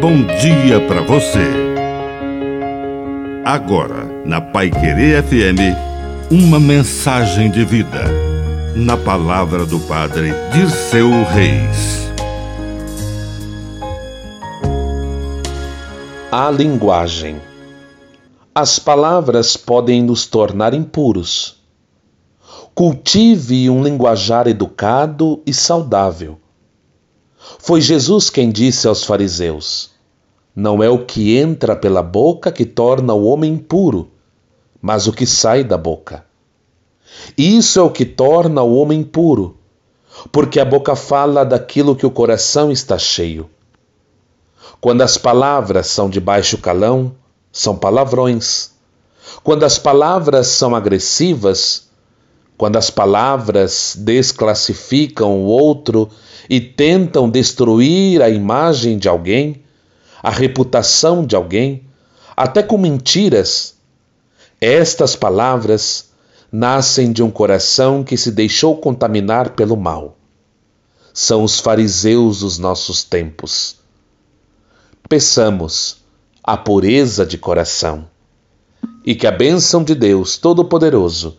bom dia para você. Agora, na Pai Querer FM, uma mensagem de vida. Na palavra do Padre Dirceu Reis. A linguagem. As palavras podem nos tornar impuros. Cultive um linguajar educado e saudável foi Jesus quem disse aos fariseus: Não é o que entra pela boca que torna o homem puro, mas o que sai da boca. Isso é o que torna o homem puro, porque a boca fala daquilo que o coração está cheio. Quando as palavras são de baixo calão, são palavrões. Quando as palavras são agressivas, quando as palavras desclassificam o outro e tentam destruir a imagem de alguém, a reputação de alguém, até com mentiras, estas palavras nascem de um coração que se deixou contaminar pelo mal. São os fariseus dos nossos tempos. Peçamos a pureza de coração e que a bênção de Deus Todo-Poderoso